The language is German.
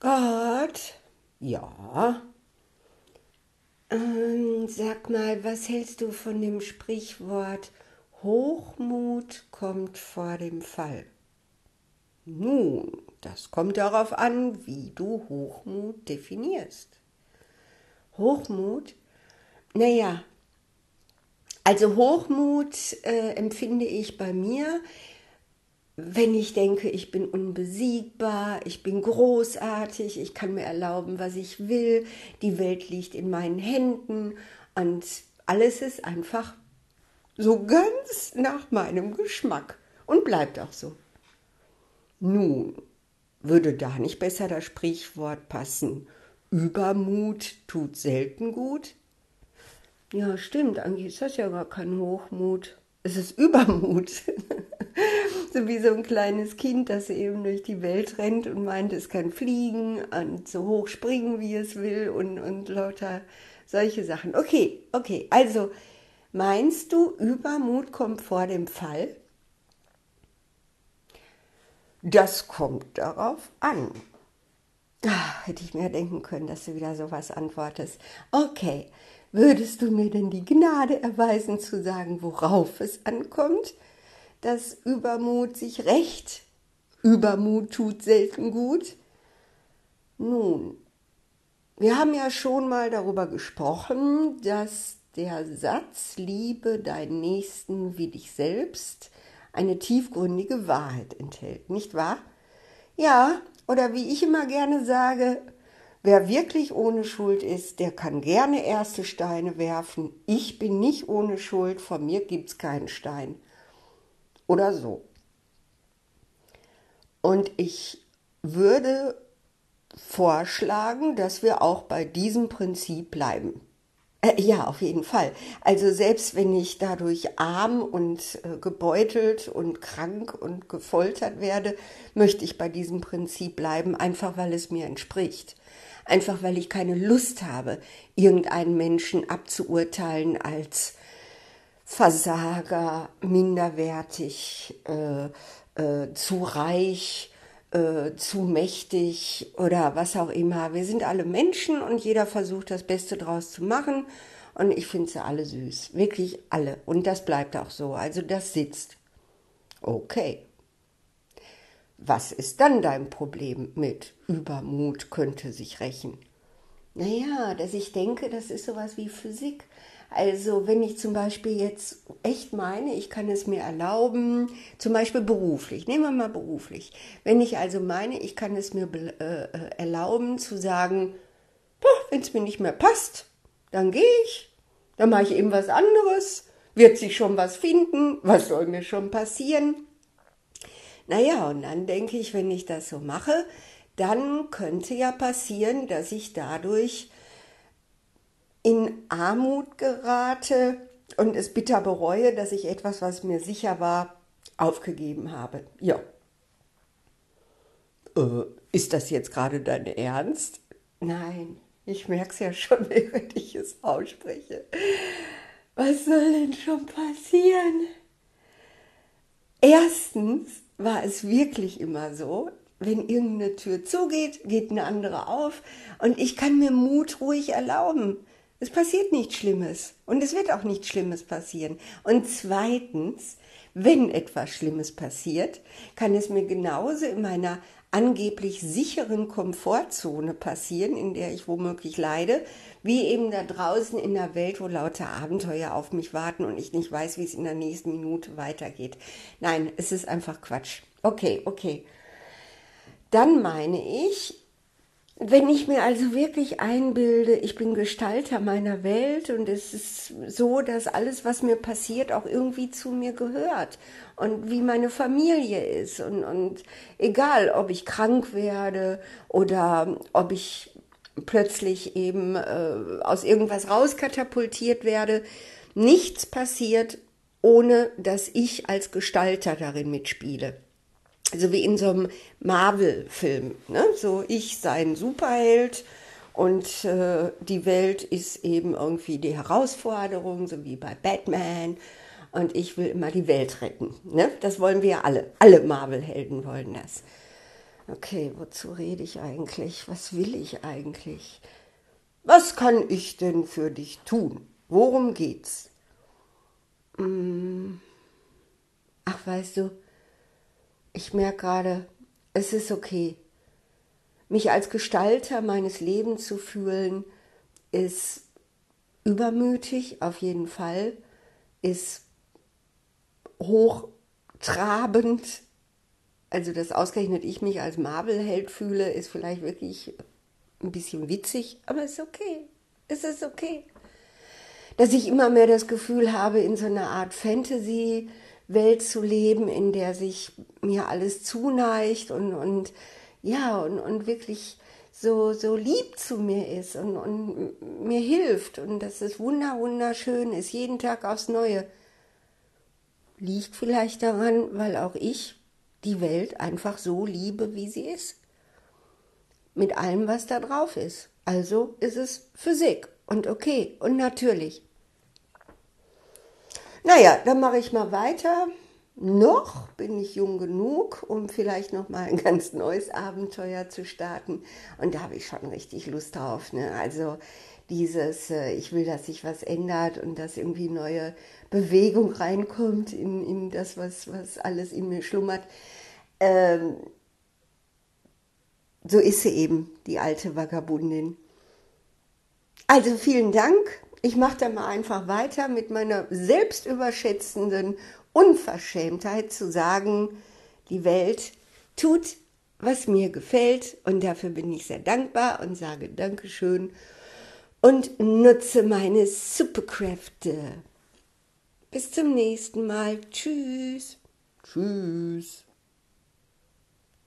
Gott? Ja. Ähm, sag mal, was hältst du von dem Sprichwort Hochmut kommt vor dem Fall? Nun, das kommt darauf an, wie du Hochmut definierst. Hochmut? Naja, also Hochmut äh, empfinde ich bei mir, wenn ich denke, ich bin unbesiegbar, ich bin großartig, ich kann mir erlauben, was ich will, die Welt liegt in meinen Händen und alles ist einfach so ganz nach meinem Geschmack und bleibt auch so. Nun, würde da nicht besser das Sprichwort passen? Übermut tut selten gut? Ja, stimmt, eigentlich ist das ja gar kein Hochmut. Es ist Übermut. so wie so ein kleines Kind, das eben durch die Welt rennt und meint, es kann fliegen und so hoch springen, wie es will und, und lauter solche Sachen. Okay, okay, also meinst du, Übermut kommt vor dem Fall? Das kommt darauf an. Ach, hätte ich mir denken können, dass du wieder sowas antwortest. Okay, würdest du mir denn die Gnade erweisen zu sagen, worauf es ankommt? Dass Übermut sich rächt? Übermut tut selten gut? Nun, wir haben ja schon mal darüber gesprochen, dass der Satz Liebe deinen Nächsten wie dich selbst eine tiefgründige Wahrheit enthält, nicht wahr? Ja, oder wie ich immer gerne sage, wer wirklich ohne Schuld ist, der kann gerne erste Steine werfen. Ich bin nicht ohne Schuld, von mir gibt's keinen Stein. Oder so. Und ich würde vorschlagen, dass wir auch bei diesem Prinzip bleiben. Äh, ja, auf jeden Fall. Also selbst wenn ich dadurch arm und äh, gebeutelt und krank und gefoltert werde, möchte ich bei diesem Prinzip bleiben, einfach weil es mir entspricht. Einfach weil ich keine Lust habe, irgendeinen Menschen abzuurteilen als Versager, minderwertig, äh, äh, zu reich, äh, zu mächtig oder was auch immer. Wir sind alle Menschen und jeder versucht das Beste draus zu machen. Und ich finde sie alle süß. Wirklich alle. Und das bleibt auch so. Also das sitzt. Okay. Was ist dann dein Problem mit Übermut könnte sich rächen? Naja, dass ich denke, das ist sowas wie Physik. Also wenn ich zum Beispiel jetzt echt meine, ich kann es mir erlauben, zum Beispiel beruflich, nehmen wir mal beruflich. Wenn ich also meine, ich kann es mir äh, äh, erlauben zu sagen, wenn es mir nicht mehr passt, dann gehe ich, dann mache ich eben was anderes, wird sich schon was finden, was soll mir schon passieren? Naja, und dann denke ich, wenn ich das so mache, dann könnte ja passieren, dass ich dadurch in Armut gerate und es bitter bereue, dass ich etwas, was mir sicher war, aufgegeben habe. Ja. Äh, ist das jetzt gerade dein Ernst? Nein, ich merke es ja schon, während ich es ausspreche. Was soll denn schon passieren? Erstens war es wirklich immer so, wenn irgendeine Tür zugeht, geht eine andere auf und ich kann mir Mut ruhig erlauben. Es passiert nichts Schlimmes und es wird auch nichts Schlimmes passieren. Und zweitens, wenn etwas Schlimmes passiert, kann es mir genauso in meiner angeblich sicheren Komfortzone passieren, in der ich womöglich leide, wie eben da draußen in der Welt, wo lauter Abenteuer auf mich warten und ich nicht weiß, wie es in der nächsten Minute weitergeht. Nein, es ist einfach Quatsch. Okay, okay. Dann meine ich, wenn ich mir also wirklich einbilde, ich bin Gestalter meiner Welt und es ist so, dass alles, was mir passiert, auch irgendwie zu mir gehört und wie meine Familie ist und, und egal, ob ich krank werde oder ob ich plötzlich eben äh, aus irgendwas rauskatapultiert werde, nichts passiert, ohne dass ich als Gestalter darin mitspiele so wie in so einem Marvel-Film. Ne? So, ich sei ein Superheld und äh, die Welt ist eben irgendwie die Herausforderung, so wie bei Batman. Und ich will immer die Welt retten. Ne? Das wollen wir alle. Alle Marvel-Helden wollen das. Okay, wozu rede ich eigentlich? Was will ich eigentlich? Was kann ich denn für dich tun? Worum geht's? Hm. Ach, weißt du, ich merke gerade, es ist okay. Mich als Gestalter meines Lebens zu fühlen, ist übermütig auf jeden Fall, ist hochtrabend. Also, dass ausgerechnet ich mich als Marvel-Held fühle, ist vielleicht wirklich ein bisschen witzig, aber es ist okay. Es ist okay. Dass ich immer mehr das Gefühl habe, in so einer Art Fantasy-Welt zu leben, in der sich mir alles zuneigt und, und ja, und, und wirklich so, so lieb zu mir ist und, und mir hilft und dass es wunder, wunderschön ist, jeden Tag aufs Neue. Liegt vielleicht daran, weil auch ich die Welt einfach so liebe, wie sie ist. Mit allem, was da drauf ist. Also ist es Physik und okay und natürlich. Naja, dann mache ich mal weiter noch bin ich jung genug, um vielleicht noch mal ein ganz neues Abenteuer zu starten. Und da habe ich schon richtig Lust drauf. Ne? Also dieses, äh, ich will, dass sich was ändert und dass irgendwie neue Bewegung reinkommt in, in das, was, was alles in mir schlummert. Ähm, so ist sie eben, die alte Vagabundin. Also vielen Dank. Ich mache da mal einfach weiter mit meiner selbstüberschätzenden Unverschämtheit zu sagen, die Welt tut, was mir gefällt und dafür bin ich sehr dankbar und sage Dankeschön und nutze meine Superkräfte. Bis zum nächsten Mal. Tschüss. Tschüss.